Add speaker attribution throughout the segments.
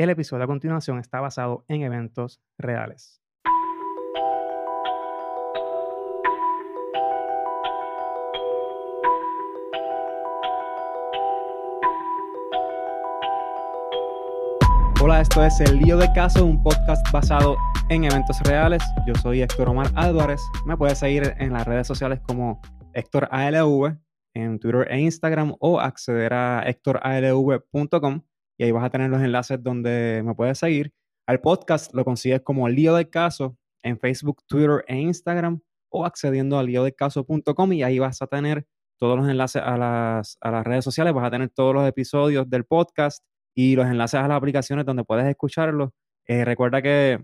Speaker 1: El episodio a continuación está basado en eventos reales. Hola, esto es El Lío de Caso, un podcast basado en eventos reales. Yo soy Héctor Omar Álvarez. Me puedes seguir en las redes sociales como Héctor ALV en Twitter e Instagram o acceder a héctoralv.com y ahí vas a tener los enlaces donde me puedes seguir. Al podcast lo consigues como Lío del Caso en Facebook, Twitter e Instagram o accediendo a líodelcaso.com y ahí vas a tener todos los enlaces a las, a las redes sociales, vas a tener todos los episodios del podcast y los enlaces a las aplicaciones donde puedes escucharlo. Eh, recuerda que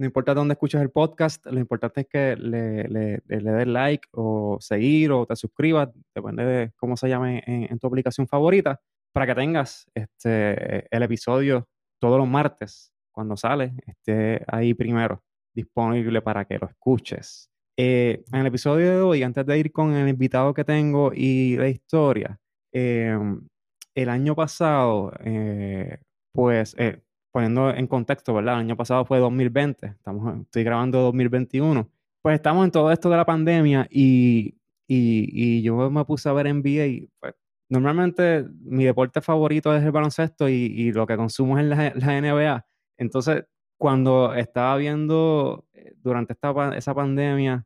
Speaker 1: no importa dónde escuches el podcast, lo importante es que le, le, le, des like o seguir o te suscribas, depende de cómo se llame en, tu aplicación favorita, para que tengas este, el episodio todos los martes, cuando sale, esté ahí primero, disponible para que lo escuches. Eh, en el episodio de hoy, antes de ir con el invitado que tengo y la historia, eh, el año pasado, eh, pues, eh, poniendo en contexto, ¿verdad? El año pasado fue 2020, estamos, estoy grabando 2021. Pues estamos en todo esto de la pandemia y, y, yo me puse a ver NBA y pues, normalmente mi deporte favorito es el baloncesto y, y lo que consumo es la, la, NBA. Entonces, cuando estaba viendo eh, durante esta, esa pandemia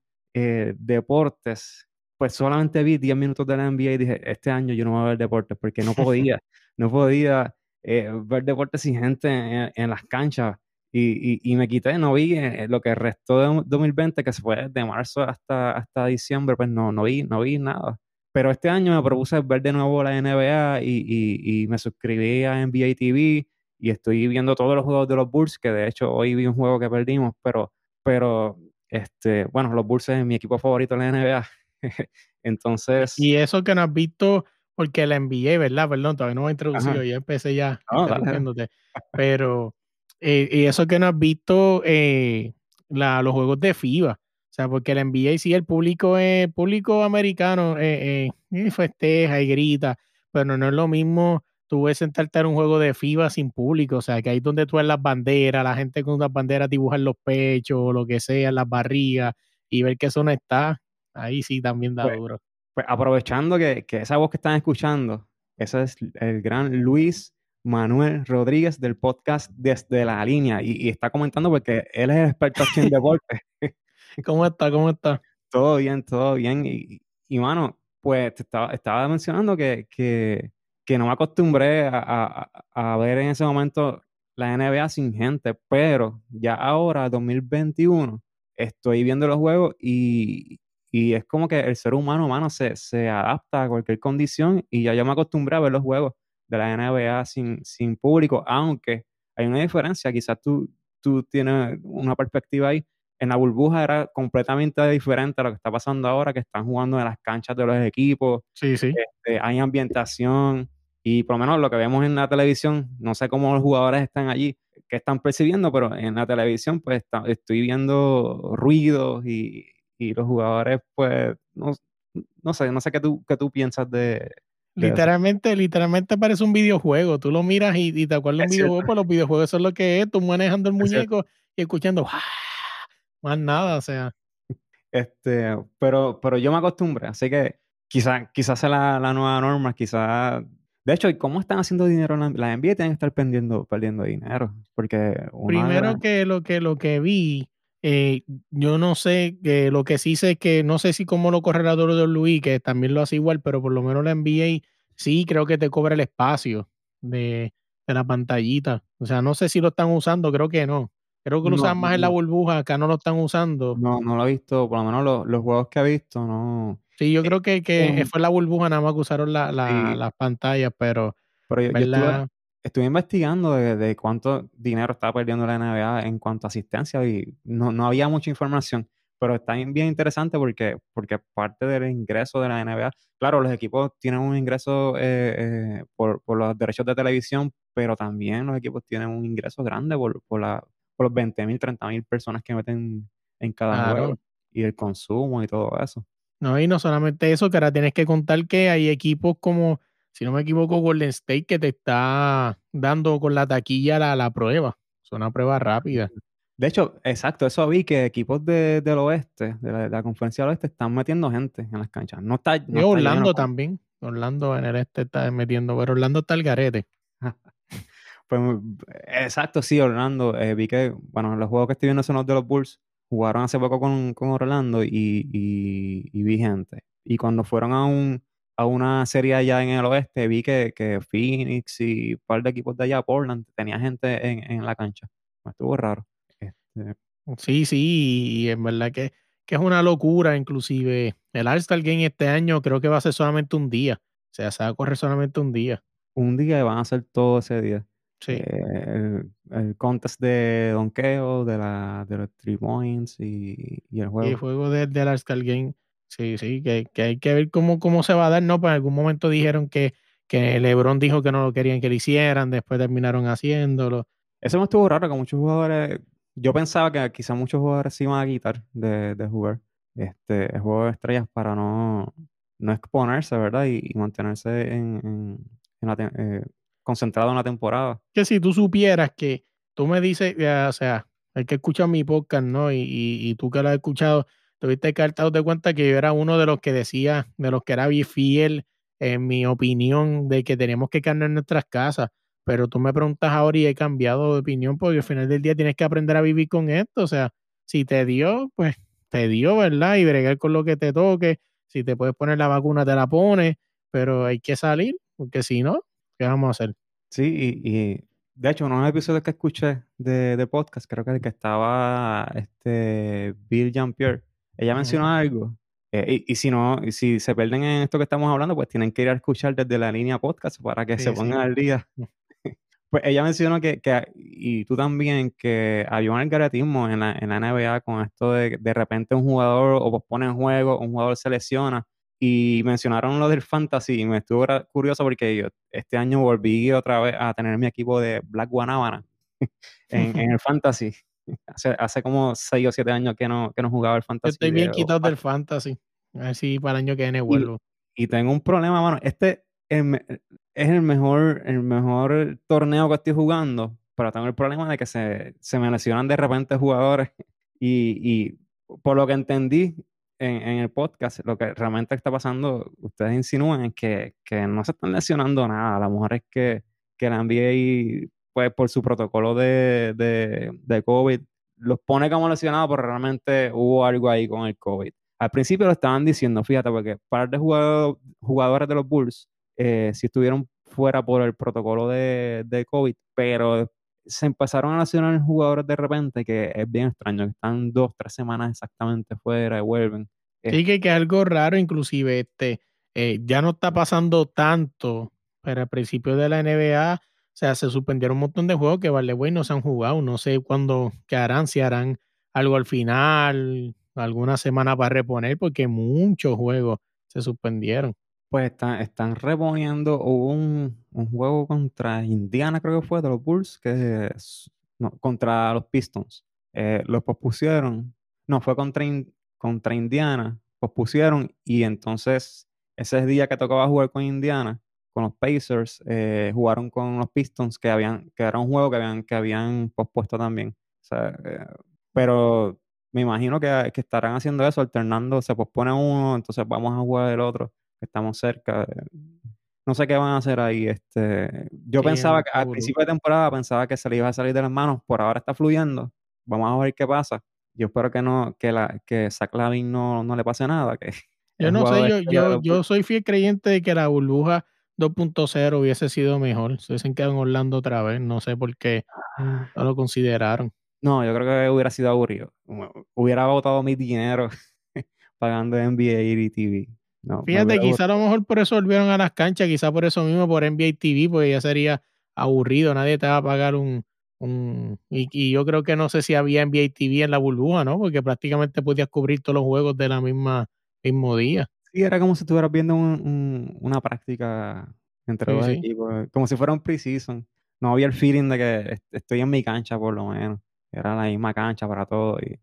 Speaker 1: deportes, pues solamente vi 10 minutos de la NBA y dije, este año yo no voy a ver deportes porque no podía, no podía eh, ver deportes sin gente en, las canchas. Y, y, me quité, no vi eh, lo que restó de 2020, que se fue de marzo hasta, hasta diciembre, pues no, no, vi, no vi nada. Pero este año me propuse ver de nuevo la NBA y, y me suscribí a NBA TV y estoy viendo todos los juegos de los Bulls, que de hecho hoy vi un juego que perdimos, pero, pero este, bueno, los Bulls es mi equipo favorito en la NBA. Entonces.
Speaker 2: Y eso que no has visto, porque la NBA, ¿verdad? Perdón, todavía no me he introducido, ya empecé ya Pero, eh, y eso que no has visto eh, la, los juegos de FIBA. O sea, porque la NBA sí, el público, es público americano eh, festeja y grita, pero no es lo mismo tú ves sentarte en un juego de FIBA sin público, o sea, que ahí donde tú ves las banderas, la gente con las banderas dibujan los pechos, o lo que sea, las barrigas, y ver que eso no está, Ahí sí también da
Speaker 1: pues,
Speaker 2: duro.
Speaker 1: Pues aprovechando que, esa voz que están escuchando, ese es el gran Luis Manuel Rodríguez del podcast Desde la Línea y, está comentando porque él es el experto en deporte.
Speaker 2: ¿Cómo está? ¿Cómo está?
Speaker 1: Todo bien, todo bien. Y, y mano, pues te estaba, estaba mencionando que, que, que, no me acostumbré a, a, ver en ese momento la NBA sin gente, pero ya ahora, 2021, estoy viendo los juegos y, y es como que el ser humano, mano, se, se adapta a cualquier condición y ya yo me acostumbré a ver los juegos de la NBA sin, sin público, aunque hay una diferencia, quizás tú, tú tienes una perspectiva ahí. En la burbuja era completamente diferente a lo que está pasando ahora, que están jugando en las canchas de los equipos.
Speaker 2: Sí, sí.
Speaker 1: Este, hay ambientación y por lo menos lo que vemos en la televisión, no sé cómo los jugadores están allí, qué están percibiendo, pero en la televisión pues estoy viendo ruidos y, y los jugadores, pues, no, no sé, no sé qué tú, qué tú piensas de...
Speaker 2: literalmente, literalmente parece un videojuego. Tú lo miras y, te acuerdas de un videojuego, pues los videojuegos son lo que es, tú manejando el muñeco y escuchando, más nada, o sea.
Speaker 1: Este, pero, pero yo me acostumbré, así que quizás quizás sea la, la nueva norma, quizás de hecho, ¿y cómo están haciendo dinero? La, la NBA tienen que estar perdiendo, perdiendo dinero. Porque
Speaker 2: Primero que lo que lo que vi eh, yo no sé, que lo que sí sé es que no sé si como lo correrá Luis, que también lo hace igual, pero por lo menos la NBA sí creo que te cobra el espacio de, la pantallita. O sea, no sé si lo están usando, creo que no. Creo que lo usan más en la burbuja, acá no lo están usando.
Speaker 1: No, no lo he visto, por lo menos los, juegos que he visto, no.
Speaker 2: Sí, yo creo que, que fue la burbuja nada más que usaron la, las pantallas, pero.
Speaker 1: Pero yo, estuve investigando de, cuánto dinero estaba perdiendo la NBA en cuanto a asistencia y no, no había mucha información, pero está bien interesante porque, porque parte del ingreso de la NBA, claro, los equipos tienen un ingreso eh, eh, por, por, los derechos de televisión, pero también los equipos tienen un ingreso grande por, por, la, por los 20 mil, 30 mil personas que meten en cada juego y el consumo y todo eso.
Speaker 2: No, y no solamente eso, que ahora tienes que contar que hay equipos como si no me equivoco, Golden State que te está dando con la taquilla la, la prueba. Es una prueba rápida.
Speaker 1: De hecho, exacto, eso vi que equipos de, del oeste, de la, conferencia del oeste, están metiendo gente en las canchas. No está. No
Speaker 2: Orlando también. Orlando en el este está metiendo, pero Orlando está el garete.
Speaker 1: Pues, exacto, sí, Orlando. Eh, vi que, bueno, los juegos que estoy viendo son los de los Bulls. Jugaron hace poco con, con Orlando y, y, y, vi gente. Y cuando fueron a un a una serie allá en el oeste, vi que, que Phoenix y un par de equipos de allá, Portland, tenía gente en, en la cancha. Me estuvo raro. Este,
Speaker 2: sí, sí, y en verdad que, que es una locura, inclusive. El All-Star Game este año creo que va a ser solamente un día. O sea, se va a correr solamente un día.
Speaker 1: Un día y van a hacer todo ese día.
Speaker 2: Sí.
Speaker 1: Eh, el, contest de donkeo, de, la, de los three points y, y el juego.
Speaker 2: Y el juego del de All-Star Game. Sí, sí, que, que, hay que ver cómo, cómo se va a dar, ¿no? Pues en algún momento dijeron que, que LeBron dijo que no lo querían que lo hicieran, después terminaron haciéndolo.
Speaker 1: Eso me estuvo raro, que muchos jugadores yo pensaba que quizá muchos jugadores se iban a quitar de, de jugar este, el juego de estrellas para no, no exponerse, ¿verdad? Y, mantenerse en, en, la, eh, concentrado en la temporada.
Speaker 2: Que si tú supieras que tú me dices, o sea, el que escucha mi podcast, ¿no? Y, y, tú que lo has escuchado, tuviste que haber de cuenta que yo era uno de los que decía, de los que era bien fiel en mi opinión de que teníamos que en nuestras casas pero tú me preguntas ahora y he cambiado de opinión porque al final del día tienes que aprender a vivir con esto. O sea, si te dio, pues te dio, ¿verdad? Y bregar con lo que te toque. Si te puedes poner la vacuna, te la pones, pero hay que salir, porque si no, ¿qué vamos a hacer?
Speaker 1: Sí, y, de hecho, uno de los episodios que escuché de, podcast, creo que el que estaba este Bill Jean-Pierre, ella mencionó algo. Eh, y, si no, y si se pierden en esto que estamos hablando, pues tienen que ir a escuchar desde la línea podcast para que se pongan al día mm. Pues ella mencionó que, que, y tú también, que había un algoritmo en la, en la NBA con esto de de repente un jugador o pospone en juego, un jugador se lesiona, y mencionaron lo del fantasy, y me estuvo curioso porque yo este año volví otra vez a tener mi equipo de Black Guanabana en, en el fantasy. Hace, hace como 6 o 7 años que no, que no jugaba el fantasy.
Speaker 2: estoy bien quitado del fantasy. A ver si para el año que viene vuelvo.
Speaker 1: Y, y tengo un problema, mano. Este, es el mejor, el mejor torneo que estoy jugando, pero tengo el problema de que se, se me lesionan de repente jugadores y, y por lo que entendí en, el podcast, lo que realmente está pasando, ustedes insinúan es que, que no se están lesionando nada. A lo es que, que la NBA, pues por su protocolo de, de, COVID, los pone como lesionados, pero realmente hubo algo ahí con el COVID. Al principio lo estaban diciendo, fíjate, porque par de jugadores de los Bulls eh, si estuvieron fuera por el protocolo de, de, COVID, pero se empezaron a lesionar jugadores de repente, que es bien extraño, que están dos, tres semanas exactamente fuera y vuelven.
Speaker 2: Sí, que, que algo raro, inclusive, este, eh, ya no está pasando tanto, pero al principio de la NBA, o sea, se suspendieron un montón de juegos que vale, bueno, no se han jugado, no sé cuándo, qué harán, si harán algo al final, alguna semana para reponer, porque muchos juegos se suspendieron
Speaker 1: pues están, están reponiendo, hubo un, juego contra Indiana, creo que fue, de los Bulls, que es, contra los Pistons. Eh, los pospusieron, no, fue contra, contra Indiana, pospusieron y entonces ese día que tocaba jugar con Indiana, con los Pacers, eh, jugaron con los Pistons, que habían, que era un juego que habían, que habían pospuesto también. Eh, pero me imagino que, que, estarán haciendo eso, alternando, se pospone uno, entonces vamos a jugar el otro estamos cerca. no sé qué van a hacer ahí. Este, yo pensaba que al principio de temporada pensaba que se le iba a salir de las manos, por ahora está fluyendo. Vamos a ver qué pasa. Yo espero que no, que la, que Zach no, no le pase nada. Que
Speaker 2: yo no sé, yo, yo, yo soy fiel creyente de que la burbuja 2.0 hubiese sido mejor. Se hubiesen quedado en Orlando otra vez. No sé por qué ah. no lo consideraron.
Speaker 1: No, yo creo que hubiera sido aburrido. Hubiera botado mi dinero pagando NBA y TV.
Speaker 2: Fíjate, quizá a lo mejor por eso volvieron a las canchas, quizá por eso mismo, por NBA TV, porque ya sería aburrido, nadie te va a pagar un... un y, yo creo que no sé si había NBA TV en la burbuja, ¿no? Porque prácticamente podías cubrir todos los juegos de la misma mismo día.
Speaker 1: Sí, era como si estuvieras viendo una práctica entre dos equipos, como si fuera un preseason. No había el feeling de que estoy en mi cancha, por lo menos. Era la misma cancha para todo. Y,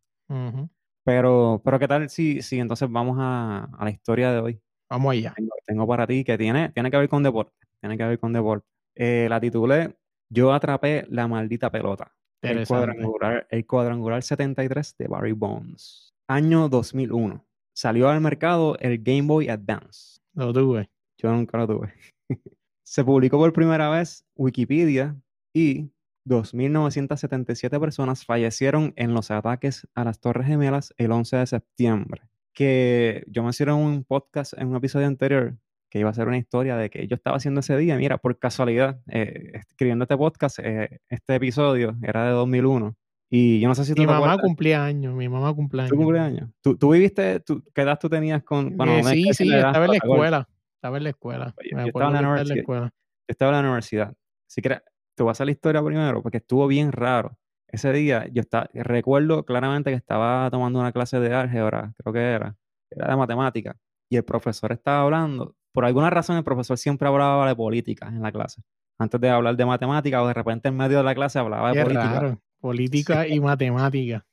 Speaker 1: pero, pero ¿qué tal si, si entonces vamos a, a, la historia de hoy?
Speaker 2: Vamos allá.
Speaker 1: Tengo, para ti que tiene, tiene que ver con deporte. Tiene que ver con deporte. Eh, la titulé Yo atrapé la maldita pelota. El cuadrangular, el cuadrangular 73 de Barry Bonds. Año 2001. Salió al mercado el Game Boy Advance.
Speaker 2: Lo tuve.
Speaker 1: Yo nunca lo tuve. Se publicó por primera vez Wikipedia y 2.977 personas fallecieron en los ataques a las Torres Gemelas el 11 de septiembre. Que yo me hicieron un podcast en un episodio anterior que iba a ser una historia de que yo estaba haciendo ese día. Mira, por casualidad, eh, escribiendo este podcast, eh, este episodio era de 2001. Y yo no sé si
Speaker 2: tú Mi mamá cumplía años, mi mamá cumplía años.
Speaker 1: ¿Tú cumpleaños? ¿Tú, ¿Tú, viviste, qué edad tú tenías con...?
Speaker 2: Eh, sí, sí, estaba en la escuela. Estaba en la escuela.
Speaker 1: Yo, estaba en la universidad. estaba en la universidad. Si quieres, te voy a hacer la historia primero porque estuvo bien raro. Ese día yo estaba, recuerdo claramente que estaba tomando una clase de álgebra, creo que era, era de matemática, y el profesor estaba hablando. Por alguna razón el profesor siempre hablaba de política en la clase. Antes de hablar de matemática o de repente en medio de la clase hablaba de política.
Speaker 2: Política y matemática.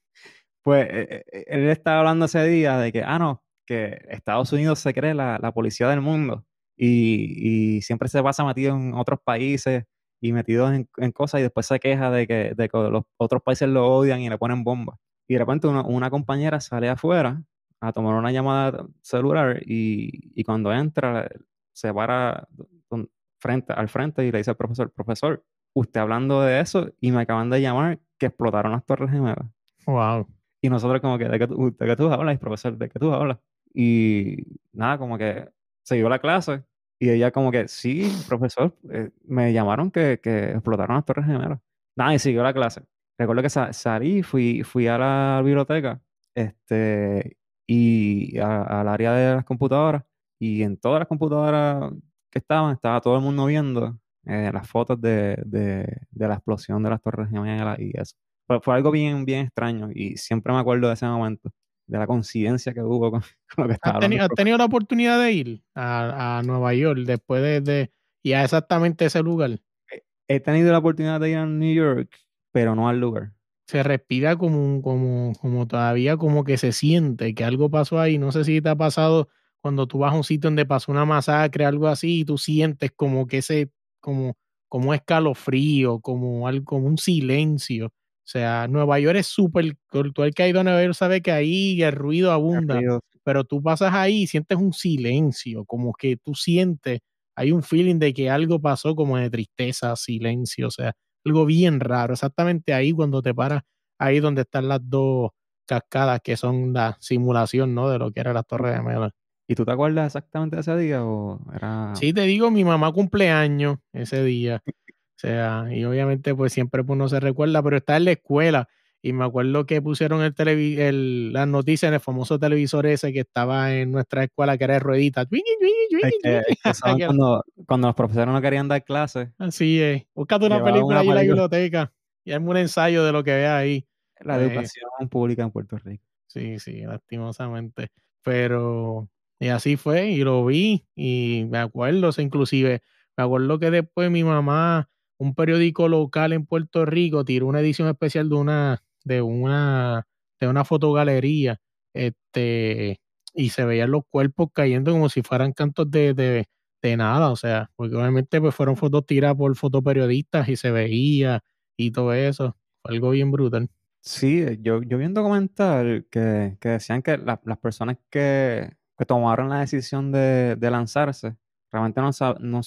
Speaker 1: Pues eh, eh, él estaba hablando ese día de que, ah, no, que Estados Unidos se cree la, policía del mundo y, siempre se pasa metido en otros países y metido en, cosas y después se queja de que, los otros países lo odian y le ponen bombas. Y de repente una, compañera sale afuera a tomar una llamada celular y, cuando entra se para frente, al frente y le dice al profesor, profesor, usted hablando de eso y me acaban de llamar que explotaron las torres gemelas.
Speaker 2: Wow.
Speaker 1: Y nosotros como que, ¿de qué, tú, de qué tú hablas, profesor? ¿De qué tú hablas? Y nada, como que se dio la clase y ella como que, sí, profesor, eh, me llamaron que, que, explotaron las Torres Gemelas. Nada, y siguió la clase. Recuerdo que salí, fui, fui a la biblioteca este, y al área de las computadoras y en todas las computadoras que estaban, estaba todo el mundo viendo eh, las fotos de, de, de, la explosión de las Torres Gemelas y eso. Fue, fue algo bien, bien extraño y siempre me acuerdo de ese momento de la coincidencia que hubo con, lo que estaba
Speaker 2: ¿Has, tenido, la oportunidad de ir a, Nueva York después de, y a exactamente ese lugar?
Speaker 1: He tenido la oportunidad de ir a New York, pero no al lugar.
Speaker 2: Se respira como, como, como todavía como que se siente que algo pasó ahí. No sé si te ha pasado cuando tú vas a un sitio donde pasó una masacre, algo así, y tú sientes como que ese, como, como escalofrío, como algo, como un silencio. O sea, Nueva York es súper, tú el que ha ido a Nueva York sabe que ahí el ruido abunda, pero tú pasas ahí y sientes un silencio, como que tú sientes, hay un feeling de que algo pasó como de tristeza, silencio, o sea, algo bien raro, exactamente ahí cuando te paras, ahí donde están las dos cascadas que son la simulación, ¿no? De lo que era la Torre de Mela.
Speaker 1: ¿Y tú te acuerdas exactamente de ese día o era...?
Speaker 2: Sí, te digo, mi mamá cumpleaños ese día. O sea, y obviamente pues siempre uno se recuerda, pero está en la escuela. Y me acuerdo que pusieron el, el las noticias en el famoso televisor ese que estaba en nuestra escuela, que era de rueditas.
Speaker 1: cuando, cuando los profesores no querían dar clases.
Speaker 2: Así es. Búscate una película ahí en la biblioteca y hazme un ensayo de lo que veas ahí.
Speaker 1: La eh, educación pública en Puerto Rico.
Speaker 2: Sí, sí, lastimosamente. Pero, y así fue, y lo vi, y me acuerdo, o inclusive, me acuerdo que después mi mamá un periódico local en Puerto Rico tiró una edición especial de una, de una, de una fotogalería, este, y se veían los cuerpos cayendo como si fueran cantos de, de, de nada, o sea, porque obviamente pues fueron fotos tiradas por fotoperiodistas y se veía y todo eso, fue algo bien brutal.
Speaker 1: Sí, yo, yo vi un documental que, que decían que las personas que, que, tomaron la decisión de, de lanzarse realmente no, no,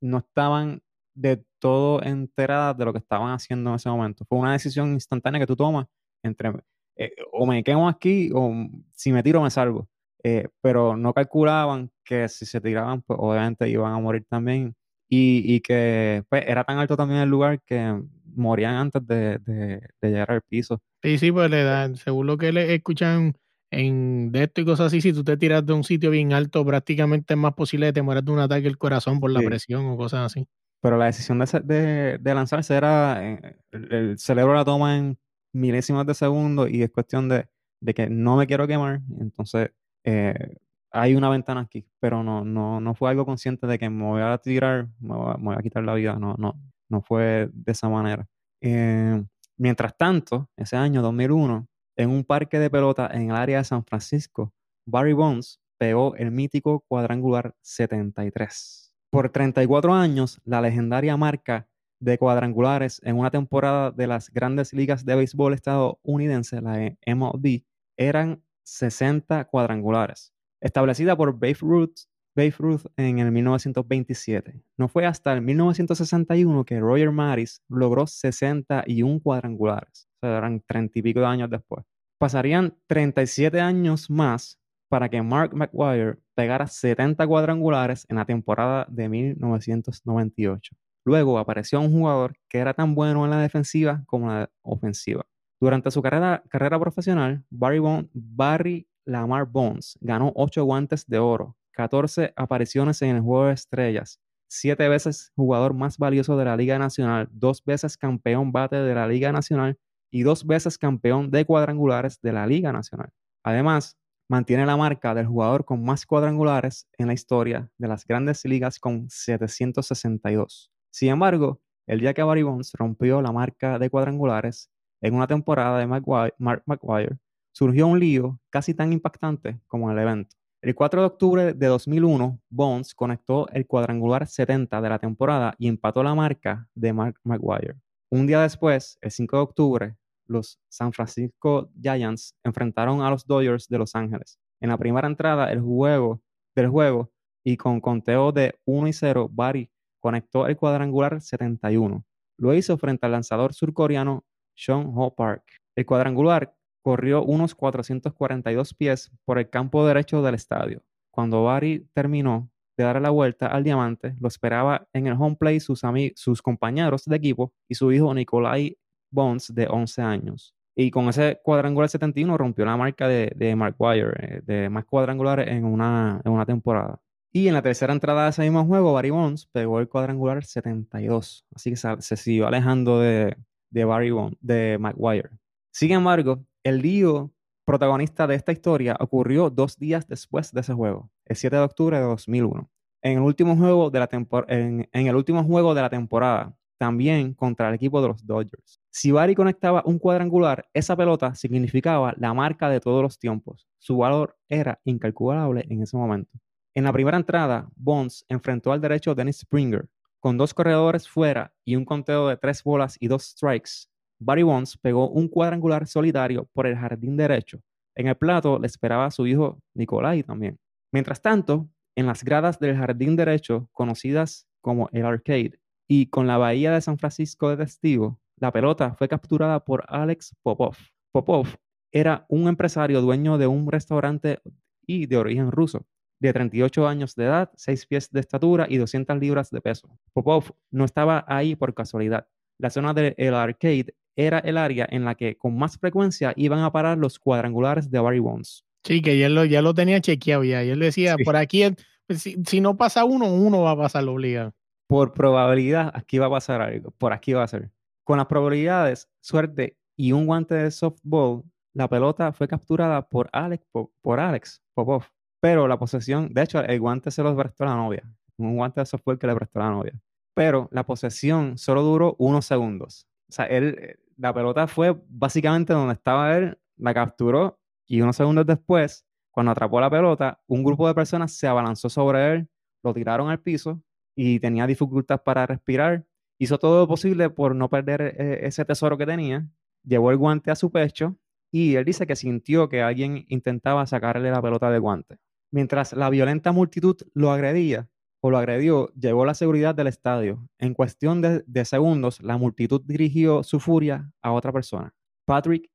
Speaker 1: no estaban de todo enteradas de lo que estaban haciendo en ese momento. Fue una decisión instantánea que tú tomas entre eh, o me quedo aquí o si me tiro me salvo. Eh, pero no calculaban que si se tiraban, pues obviamente iban a morir también. Y, que pues, era tan alto también el lugar que morían antes de, llegar al piso.
Speaker 2: Sí, sí, pues le dan, según lo que le escuchan en de esto y cosas así, si tú te tiras de un sitio bien alto, prácticamente es más posible que te mueras de un ataque al corazón por la presión o cosas así.
Speaker 1: Pero la decisión de, de, lanzarse era, eh, el, cerebro la toma en milésimas de segundo y es cuestión de, que no me quiero quemar. Entonces, eh, hay una ventana aquí, pero no, no, no fue algo consciente de que me voy a tirar, me voy a, quitar la vida. No, no, no fue de esa manera. Eh, mientras tanto, ese año 2001, en un parque de pelota en el área de San Francisco, Barry Bonds pegó el mítico cuadrangular 73. Por 34 años, la legendaria marca de cuadrangulares en una temporada de las grandes ligas de béisbol estadounidense, la MLB, eran 60 cuadrangulares, establecida por Babe Ruth, Babe Ruth en el 1927. No fue hasta el 1961 que Roger Maris logró 61 cuadrangulares, o sea, eran 30 y pico de años después. Pasarían 37 años más para que Mark McGuire pegara 70 cuadrangulares en la temporada de 1998. Luego apareció un jugador que era tan bueno en la defensiva como en la ofensiva. Durante su carrera, profesional, Barry, Barry Lamar Bones ganó 8 guantes de oro, 14 apariciones en el Juego de Estrellas, 7 veces jugador más valioso de la Liga Nacional, 2 veces campeón bate de la Liga Nacional y 2 veces campeón de cuadrangulares de la Liga Nacional. Además, mantiene la marca del jugador con más cuadrangulares en la historia de las grandes ligas con 762. Sin embargo, el día que Barry Bonds rompió la marca de cuadrangulares en una temporada de Mark McGuire, surgió un lío casi tan impactante como el evento. El 4 de octubre de 2001, Bonds conectó el cuadrangular 70 de la temporada y empató la marca de Mark McGuire. Un día después, el 5 de octubre, los San Francisco Giants enfrentaron a los Dodgers de Los Ángeles. En la primera entrada del juego, del juego y con conteo de 1 y 0, Barry conectó el cuadrangular 71. Lo hizo frente al lanzador surcoreano Sean Ho Park. El cuadrangular corrió unos 442 pies por el campo derecho del estadio. Cuando Barry terminó de dar la vuelta al diamante, lo esperaba en el home play sus, sus compañeros de equipo y su hijo Nikolai Bones de 11 años. Y con ese cuadrangular 71 rompió la marca de, de Mark eh, de más cuadrangulares en una, en una temporada. Y en la tercera entrada de ese mismo juego, Barry Bonds pegó el cuadrangular 72. Así que se, siguió alejando de, de Barry Bonds, de Wire. Sin embargo, el lío protagonista de esta historia ocurrió dos días después de ese juego, el 7 de octubre de 2001. En el último juego de la, en el último juego de la temporada, también contra el equipo de los Dodgers. Si Barry conectaba un cuadrangular, esa pelota significaba la marca de todos los tiempos. Su valor era incalculable en ese momento. En la primera entrada, Bonds enfrentó al derecho Dennis Springer. Con dos corredores fuera y un conteo de tres bolas y dos strikes, Barry Bonds pegó un cuadrangular solitario por el jardín derecho. En el plato le esperaba a su hijo Nicolai también. Mientras tanto, en las gradas del jardín derecho, conocidas como el arcade, y con la bahía de San Francisco de testigo, la pelota fue capturada por Alex Popov. Popov era un empresario dueño de un restaurante y de origen ruso, de 38 años de edad, 6 pies de estatura y 200 libras de peso. Popov no estaba ahí por casualidad. La zona del arcade era el área en la que con más frecuencia iban a parar los cuadrangulares de Barry Bonds.
Speaker 2: Sí, que ya lo, ya lo tenía chequeado ya. Y él decía, por aquí, pues, si, no pasa uno, uno va a pasar obligado
Speaker 1: por probabilidad, aquí va a pasar algo, por aquí va a ser. Con las probabilidades, suerte y un guante de softball, la pelota fue capturada por Alex, por Alex Popov. Pero la posesión, de hecho, el guante se lo prestó la novia. Un guante de softball que le prestó la novia. Pero la posesión solo duró unos segundos. O sea, él, la pelota fue básicamente donde estaba él, la capturó y unos segundos después, cuando atrapó la pelota, un grupo de personas se abalanzó sobre él, lo tiraron al piso y tenía dificultad para respirar. Hizo todo lo posible por no perder eh, ese tesoro que tenía. Llevó el guante a su pecho y él dice que sintió que alguien intentaba sacarle la pelota de guante. Mientras la violenta multitud lo agredía o lo agredió, llegó la seguridad del estadio. En cuestión de, segundos, la multitud dirigió su furia a otra persona, Patrick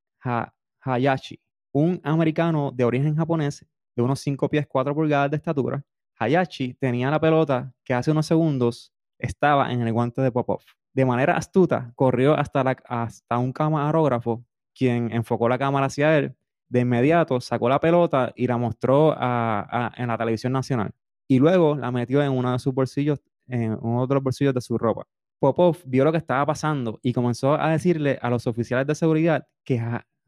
Speaker 1: Hayashi, un americano de origen japonés de unos 5 pies 4 pulgadas de estatura, Hayashi tenía la pelota que hace unos segundos estaba en el guante de Popov. De manera astuta, corrió hasta, un camarógrafo, quien enfocó la cámara hacia él. De inmediato sacó la pelota y la mostró en la televisión nacional. Y luego la metió en uno de sus bolsillos, en uno de los bolsillos de su ropa. Popov vio lo que estaba pasando y comenzó a decirle a los oficiales de seguridad que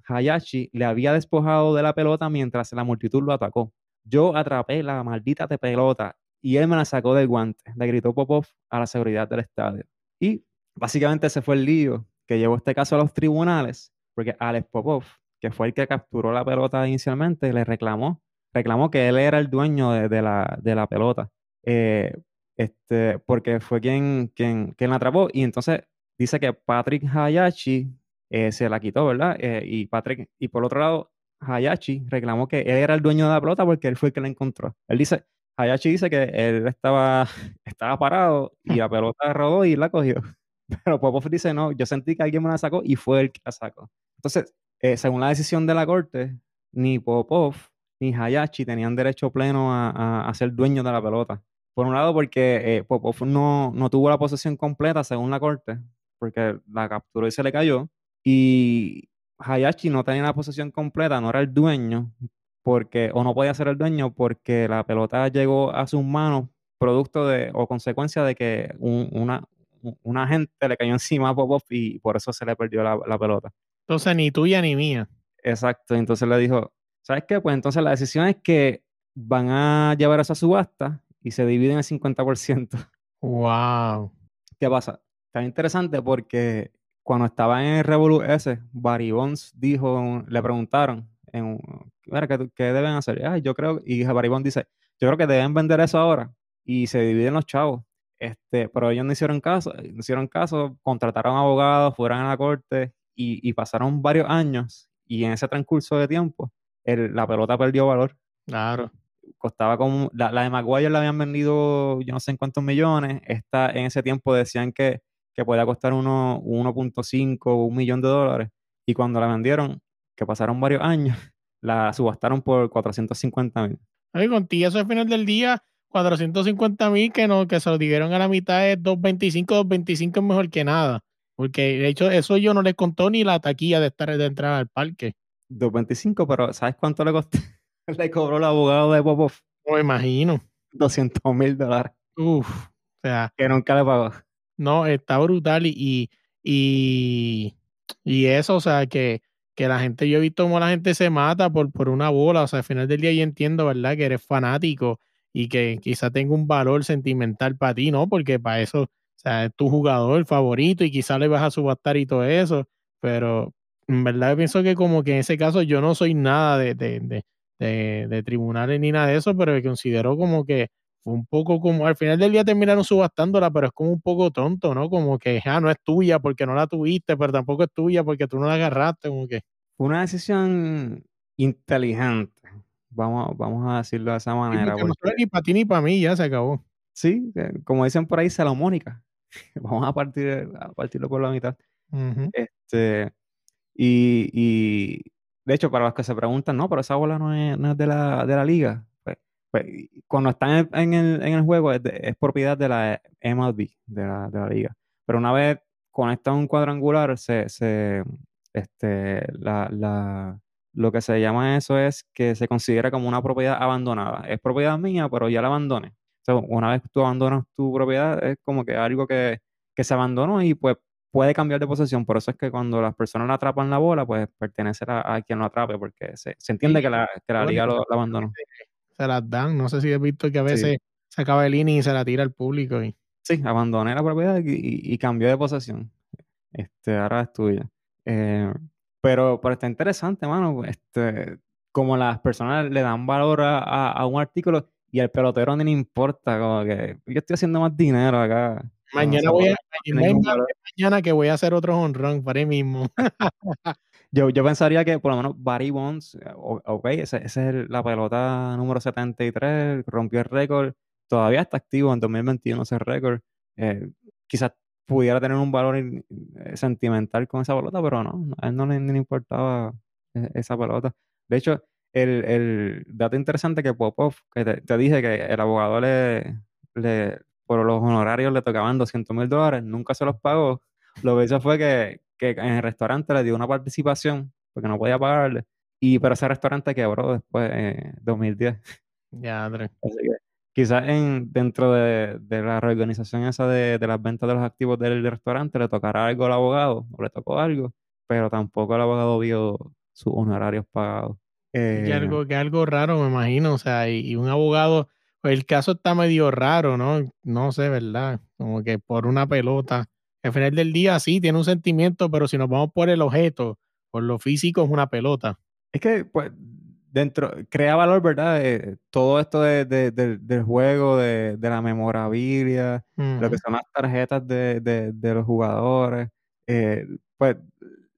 Speaker 1: Hayashi le había despojado de la pelota mientras la multitud lo atacó. Yo atrapé la maldita pelota y él me la sacó del guante, le gritó Popov a la seguridad del estadio. Y básicamente ese fue el lío que llevó este caso a los tribunales, porque Alex Popov, que fue el que capturó la pelota inicialmente, le reclamó reclamó que él era el dueño de, la, de la, pelota, eh, este, porque fue quien, quien, quien la atrapó. Y entonces dice que Patrick Hayashi eh, se la quitó, ¿verdad? Eh, y Patrick, y por otro lado, Hayashi reclamó que él era el dueño de la pelota porque él fue el que la encontró. Él dice, Hayashi dice que él estaba, estaba parado y la pelota rodó y la cogió. Pero Popov dice, no, yo sentí que alguien me la sacó y fue el que la sacó. Entonces, eh, según la decisión de la corte, ni Popov ni Hayashi tenían derecho pleno a, ser dueños de la pelota. Por un lado, porque Popov no, no tuvo la posesión completa según la corte, porque la capturó y se le cayó. Y Hayashi no tenía la posesión completa, no era el dueño, porque, o no podía ser el dueño porque la pelota llegó a sus manos producto de, o consecuencia de que una, una gente le cayó encima a Popov y por eso se le perdió la, la, pelota.
Speaker 2: Entonces, ni tuya ni mía.
Speaker 1: Exacto, entonces le dijo, ¿sabes qué? Pues entonces la decisión es que van a llevar esa subasta y se dividen el 50%.
Speaker 2: ¡Wow!
Speaker 1: ¿Qué pasa? Está interesante porque cuando estaba en el Revolu S, Barry Bonds dijo, le preguntaron, en, ¿qué, ¿qué, deben hacer? Ay, yo creo, y Barry Bonds dice, yo creo que deben vender eso ahora y se dividen los chavos. Este, pero ellos no hicieron caso, no hicieron caso, contrataron abogados, fueron a la corte y, pasaron varios años y en ese transcurso de tiempo la pelota perdió valor.
Speaker 2: Claro.
Speaker 1: Costaba como, la, la de Maguire la habían vendido yo no sé en cuántos millones, esta en ese tiempo decían que que podía costar 1.5 o un millón de dólares. Y cuando la vendieron, que pasaron varios años, la subastaron por 450 mil.
Speaker 2: Contigo eso al final del día, 450 mil que, no, que se lo dieron a la mitad de 225, 225 es mejor que nada. Porque de hecho eso yo no le contó ni la taquilla de estar de entrar al parque.
Speaker 1: 225, pero ¿sabes cuánto le costó? le cobró el abogado de Popov.
Speaker 2: No imagino.
Speaker 1: 200 mil dólares.
Speaker 2: Uf, o sea.
Speaker 1: Que nunca le pagó.
Speaker 2: No, está brutal y, y, y, eso, o sea, que, que, la gente, yo he visto cómo la gente se mata por, por una bola, o sea, al final del día yo entiendo, ¿verdad? Que eres fanático y que quizá tenga un valor sentimental para ti, ¿no? Porque para eso, o sea, es tu jugador favorito y quizá le vas a subastar y todo eso, pero en verdad pienso que como que en ese caso yo no soy nada de, de, de, de tribunales ni nada de eso, pero considero como que fue un poco como, al final del día terminaron subastándola, pero es como un poco tonto, ¿no? Como que, ah, no es tuya porque no la tuviste, pero tampoco es tuya porque tú no la agarraste, como que.
Speaker 1: Fue una decisión inteligente, vamos, vamos a decirlo de esa manera.
Speaker 2: no ni para ti ni para mí, ya se acabó.
Speaker 1: Sí, como dicen por ahí, salomónica. vamos a, partir, a partirlo por la mitad. Este, y, y, de hecho, para los que se preguntan, no, pero esa bola no es, no es de, la, de la liga pues, cuando están en el, en el juego es, propiedad de la MLB, de la, de la, liga. Pero una vez conecta un cuadrangular, se, se este, la, la, lo que se llama eso es que se considera como una propiedad abandonada. Es propiedad mía, pero ya la abandoné. una vez tú abandonas tu propiedad, es como que algo que, que se abandonó y pues puede cambiar de posesión. Por eso es que cuando las personas la atrapan la bola, pues pertenece a, quien lo atrape, porque se, se entiende que la, que la liga lo, lo abandonó
Speaker 2: se las dan. No sé si has visto que a veces se acaba el inning y se la tira al público. Y...
Speaker 1: Sí, abandoné la propiedad y, cambió de posesión. Este, ahora es tuya. Eh, pero, pero está interesante, mano. Este, como las personas le dan valor a, un artículo y al pelotero ni le importa, como que yo estoy haciendo más dinero acá.
Speaker 2: Mañana, voy a, mañana, que voy a hacer otro honrón para mí mismo.
Speaker 1: Yo, yo pensaría que por lo menos Barry Bonds, eh, ok, esa es la pelota número 73, rompió el récord, todavía está activo en 2021 ese récord. Eh, quizás pudiera tener un valor eh, sentimental con esa pelota, pero no, a él no le, importaba esa pelota. De hecho, el, el, dato interesante que Popov, que te, dije que el abogado le, le, por los honorarios le tocaban 200 mil dólares, nunca se los pagó. Lo que hizo fue que que en el restaurante le dio una participación porque no podía pagarle. Y pero ese restaurante quebró después en 2010.
Speaker 2: Ya, André.
Speaker 1: quizás en, dentro de, la reorganización esa de, las ventas de los activos del, restaurante le tocará algo al abogado, o le tocó algo, pero tampoco el abogado vio sus honorarios pagados.
Speaker 2: que, algo, que algo raro, me imagino. O sea, y, un abogado, pues el caso está medio raro, ¿no? No sé, ¿verdad? Como que por una pelota al final del día sí tiene un sentimiento, pero si nos vamos por el objeto, por lo físico es una pelota.
Speaker 1: Es que, pues, dentro, crea valor, ¿verdad? todo esto de, del juego, de, la memorabilia, lo que son las tarjetas de, los jugadores, eh, pues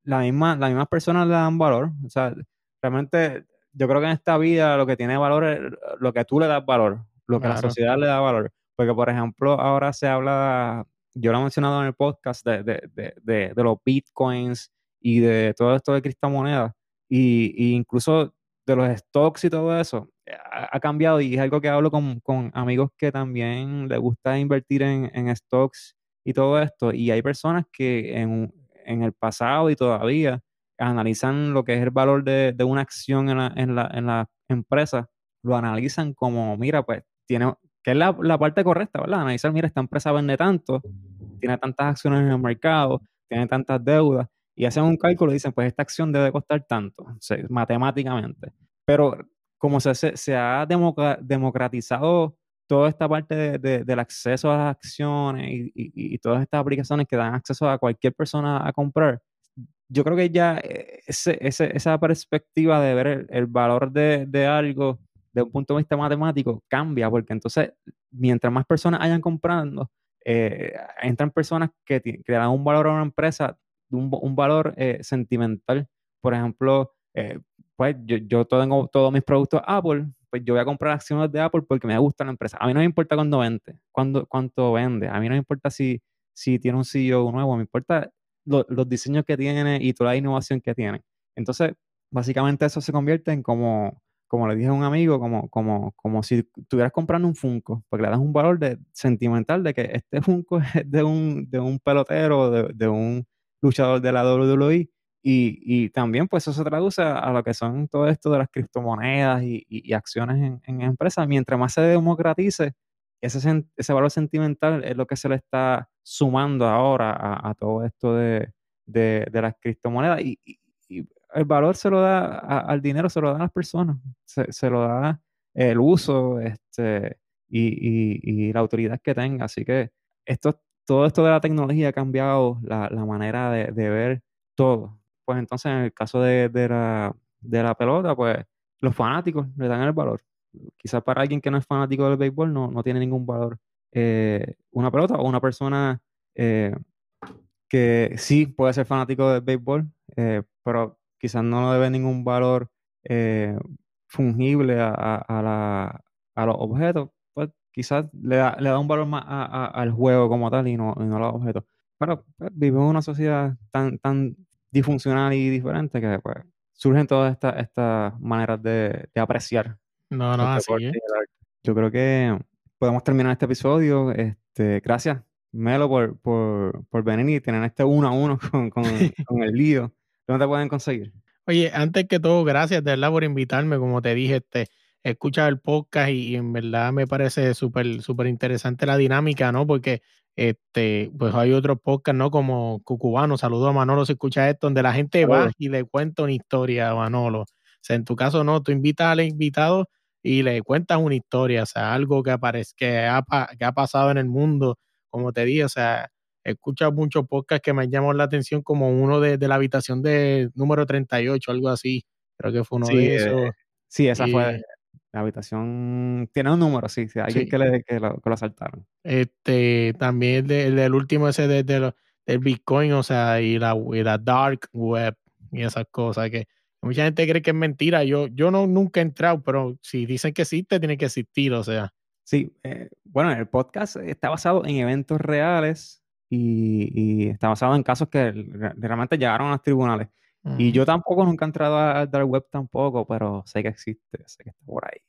Speaker 1: la misma, las mismas personas le dan valor. O sea, realmente yo creo que en esta vida lo que tiene valor es lo que tú le das valor, lo que la sociedad le da valor. Porque, por ejemplo, ahora se habla, yo lo he mencionado en el podcast, de, de los bitcoins y de todo esto de criptomonedas. Y, y, incluso de los stocks y todo eso, ha, cambiado y es algo que hablo con, amigos que también les gusta invertir en, stocks y todo esto. Y hay personas que en, el pasado y todavía analizan lo que es el valor de, una acción en la, en, la, en la empresa, lo analizan como, mira, pues tiene, que es la, la, parte correcta, ¿verdad? Analizar, mira, esta empresa vende tanto, tiene tantas acciones en el mercado, tiene tantas deudas, y hacen un cálculo y dicen, pues esta acción debe costar tanto, matemáticamente. Pero como se, se, ha democratizado toda esta parte del acceso a las acciones y, todas estas aplicaciones que dan acceso a cualquier persona a comprar, yo creo que ya eh, esa perspectiva de ver el, valor de, algo de un punto de vista matemático cambia, porque entonces mientras más personas hayan comprando, eh, entran personas que, que, dan un valor a una empresa un, valor eh, sentimental. Por ejemplo, eh, pues yo, yo tengo todos mis productos Apple, pues yo voy a comprar acciones de Apple porque me gusta la empresa. A mí no me importa cuándo vende, cuándo, cuánto vende. A mí no me importa si, si tiene un CEO nuevo, me importa los diseños que tiene y toda la innovación que tiene. Entonces, básicamente eso se convierte en como, como le dije a un amigo, como, como, como si estuvieras comprando un Funko, porque le das un valor de, sentimental de que este Funko es de un, de un pelotero, de, de un luchador de la WWE. Y, también pues eso se traduce a, lo que son todo esto de las criptomonedas y, acciones en, empresas. Mientras más se democratice, ese, ese valor sentimental es lo que se le está sumando ahora a, todo esto de, las criptomonedas. Y, el valor se lo da al dinero, se lo dan las personas, se, lo da el uso este, y, la autoridad que tenga. Así que esto todo esto de la tecnología ha cambiado la, manera de, ver todo. Pues entonces, en el caso de, la, pelota, pues los fanáticos le dan el valor. Quizás para alguien que no es fanático del béisbol no, no tiene ningún valor eh, una pelota o una persona eh, que sí puede ser fanático del béisbol, eh, pero quizás no le debe ningún valor fungible a, a los objetos quizás le da, le da un valor más al juego como tal y no, y no a los objetos. Pero pues, vivimos en una sociedad tan, tan disfuncional y diferente que pues, surgen todas estas estas maneras de, apreciar.
Speaker 2: No, no, así
Speaker 1: Yo creo que podemos terminar este episodio. Este, gracias, Melo, por, por, por venir y tener este uno a uno con, con, con el lío. ¿Dónde te pueden conseguir?
Speaker 2: Oye, antes que todo, gracias de verdad por invitarme. Como te dije, este, he escuchado el podcast y, en verdad me parece súper súper interesante la dinámica, ¿no? Porque este, pues hay otros podcasts, ¿no? Como Cucubano, saludo a Manolo si escucha esto, donde la gente va y le cuenta una historia a Manolo. O sea, en tu caso no, tú invitas al invitado y le cuentas una historia, o sea, algo que aparece, que ha, que ha pasado en el mundo, como te dije, o sea, he escuchado muchos podcasts que me han llamado la atención, como uno de, la habitación de número 38, algo así, creo que fue uno de esos. Eh,
Speaker 1: sí, esa fue, la habitación tiene un número, sí, sí alguien que, le, que, lo, que lo asaltaron.
Speaker 2: Este, también el, del último ese de, del Bitcoin, o sea, y la, dark web y esas cosas que mucha gente cree que es mentira. Yo, yo no nunca he entrado, pero si dicen que existe, tiene que existir, o sea.
Speaker 1: Sí, eh, bueno, el podcast está basado en eventos reales y, está basado en casos que realmente llegaron a los tribunales. Y yo tampoco nunca he entrado al dark web tampoco, pero sé que existe, sé que está por ahí.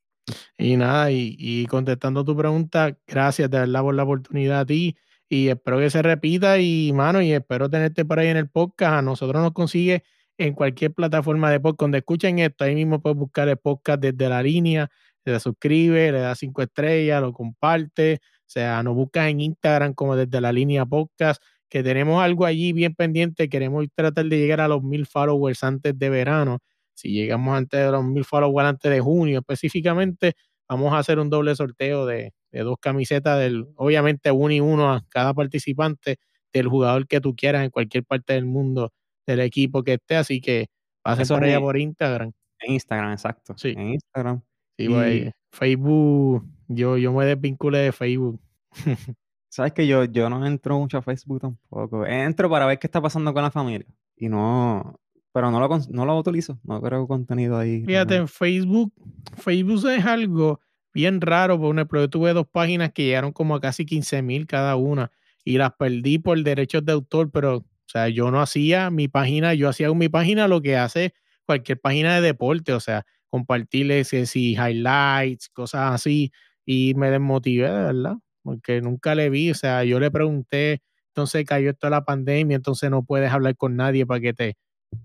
Speaker 2: Y nada, y, contestando tu pregunta, gracias de verdad por la oportunidad a ti y espero que se repita y mano, y espero tenerte por ahí en el podcast. A nosotros nos consigue en cualquier plataforma de podcast donde escuchen esto, ahí mismo puedes buscar el podcast desde la línea, le suscribe, le da cinco estrellas, lo comparte, sea, nos buscas en Instagram como desde la línea podcast que tenemos algo allí bien pendiente, queremos tratar de llegar a los mil followers antes de verano. Si llegamos antes de los mil followers antes de junio específicamente, vamos a hacer un doble sorteo de, dos camisetas, del, obviamente uno y uno a cada participante del jugador que tú quieras en cualquier parte del mundo del equipo que esté, así que pasen por allá por Instagram.
Speaker 1: En Instagram, exacto. Sí. En Instagram.
Speaker 2: Sí, pues, Facebook, yo, yo me desvinculé de Facebook.
Speaker 1: Sabes que yo, yo no entro mucho a Facebook tampoco. Entro para ver qué está pasando con la familia. Y no, pero no lo, no lo utilizo. No creo contenido ahí.
Speaker 2: Fíjate, en Facebook, Facebook es algo bien raro. Por ejemplo, yo tuve dos páginas que llegaron como a casi 15 mil cada una y las perdí por derechos de autor, pero, o sea, yo no hacía mi página, yo hacía con mi página lo que hace cualquier página de deporte, o sea, compartirles si highlights, cosas así, y me desmotivé, de verdad, porque nunca le vi, o sea, yo le pregunté, entonces cayó esto la pandemia, entonces no puedes hablar con nadie para que te,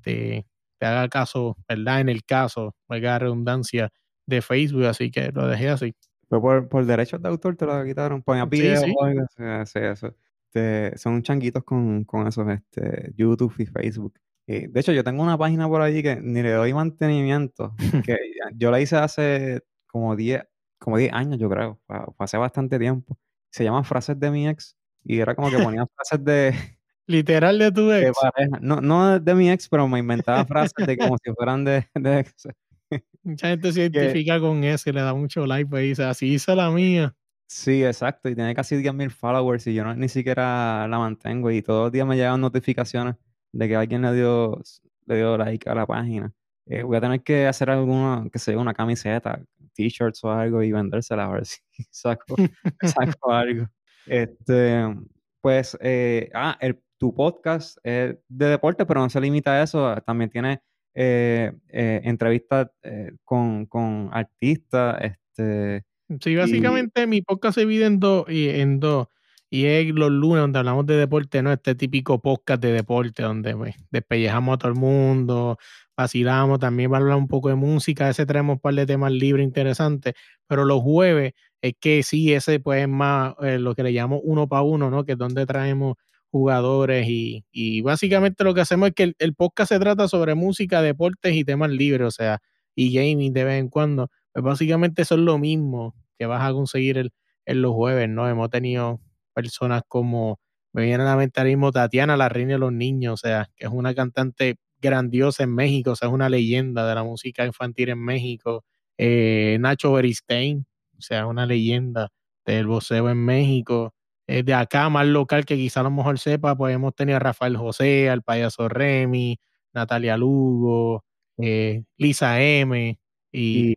Speaker 2: te, haga caso, ¿verdad? En el caso, valga redundancia, de Facebook, así que lo dejé así.
Speaker 1: Pero por, por derechos de autor te lo quitaron, ponía videos, sí, eso. Este, son changuitos con, con esos, este, YouTube y Facebook. de hecho, yo tengo una página por allí que ni le doy mantenimiento, que yo la hice hace como 10 como 10 años, yo creo, hace bastante tiempo. Se llama Frases de mi ex y era como que ponía frases de...
Speaker 2: Literal de tu ex.
Speaker 1: No, no de mi ex, pero me inventaba frases de como si fueran de, de ex.
Speaker 2: Mucha gente se identifica con eso y le da mucho like, pues dice, así hice la mía.
Speaker 1: Sí, exacto, y tiene casi 10.000 followers y yo no, ni siquiera la mantengo y todos los días me llegan notificaciones de que alguien le dio, le dio like a la página. Eh, voy a tener que hacer alguna, que sea una camiseta, t-shirts o algo y vendérsela a ver si saco, saco algo. Este, pues, eh, ah, el, tu podcast es de deporte, pero no se limita a eso, también tiene eh, entrevistas con, con artistas, este,
Speaker 2: Sí, básicamente mi podcast se divide en dos, y, en dos. Y es los lunes donde hablamos de deporte, ¿no? Este típico podcast de deporte donde pues, despellejamos a todo el mundo, vacilamos, también va a hablar un poco de música, ese traemos un par de temas libres interesantes, pero los jueves es que sí, ese pues es más eh, lo que le llamamos uno para uno, ¿no? Que es donde traemos jugadores y, y básicamente lo que hacemos es que el, el, podcast se trata sobre música, deportes y temas libres, o sea, y gaming de vez en cuando, pues básicamente eso es lo mismo que vas a conseguir en los jueves, ¿no? Hemos tenido personas como, me viene a la mente Tatiana, la reina de los niños, o sea, que es una cantante grandiosa en México, o sea, es una leyenda de la música infantil en México. Eh, Nacho Beristain, o sea, una leyenda del voceo en México. de acá, más local que quizá a lo mejor sepa, pues hemos tenido a Rafael José, al payaso Remy, Natalia Lugo, eh, Lisa M. y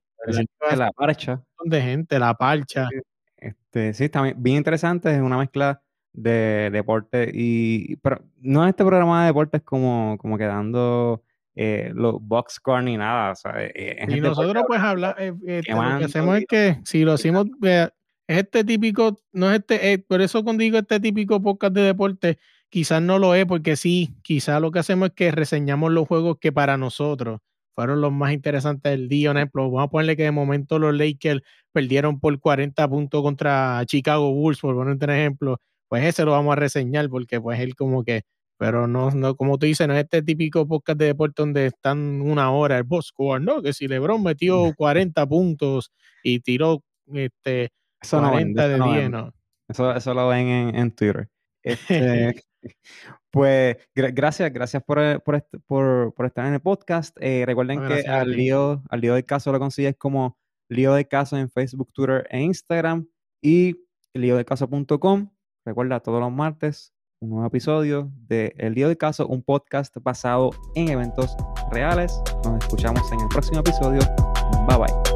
Speaker 1: la parcha.
Speaker 2: de gente, la parcha.
Speaker 1: Este, sí, está bien interesante, es una mezcla de deporte y pero no es este programa de deportes como, como quedando eh, los boxcore ni nada.
Speaker 2: Eh, y nosotros pues hablar, eh, este, lo que hacemos es que si lo hacemos, es este típico, no es este, por eso cuando digo este típico podcast de deporte, quizás no lo es, porque sí, quizás lo que hacemos es que reseñamos los juegos que para nosotros fueron los más interesantes del día. Un ejemplo, vamos a ponerle que de momento los Lakers perdieron por 40 puntos contra Chicago Bulls, por poner un ejemplo. Pues ese lo vamos a reseñar porque pues él como que, pero no, no como tú dices, no es este típico podcast de deporte donde están una hora el boss score, ¿no? Que si LeBron metió 40 puntos y tiró este, 40 de 10, ¿no?
Speaker 1: Eso, eso lo ven en, en Twitter. Este, pues gracias, gracias por, eh, este, por, por, estar en el podcast. Eh, recuerden que al lío, al lío del caso lo consigues como lío del caso en Facebook, Twitter e Instagram y líodelcaso.com. Recuerda todos los martes un nuevo episodio de El Lío del Caso, un podcast basado en eventos reales. Nos escuchamos en el próximo episodio. Bye bye.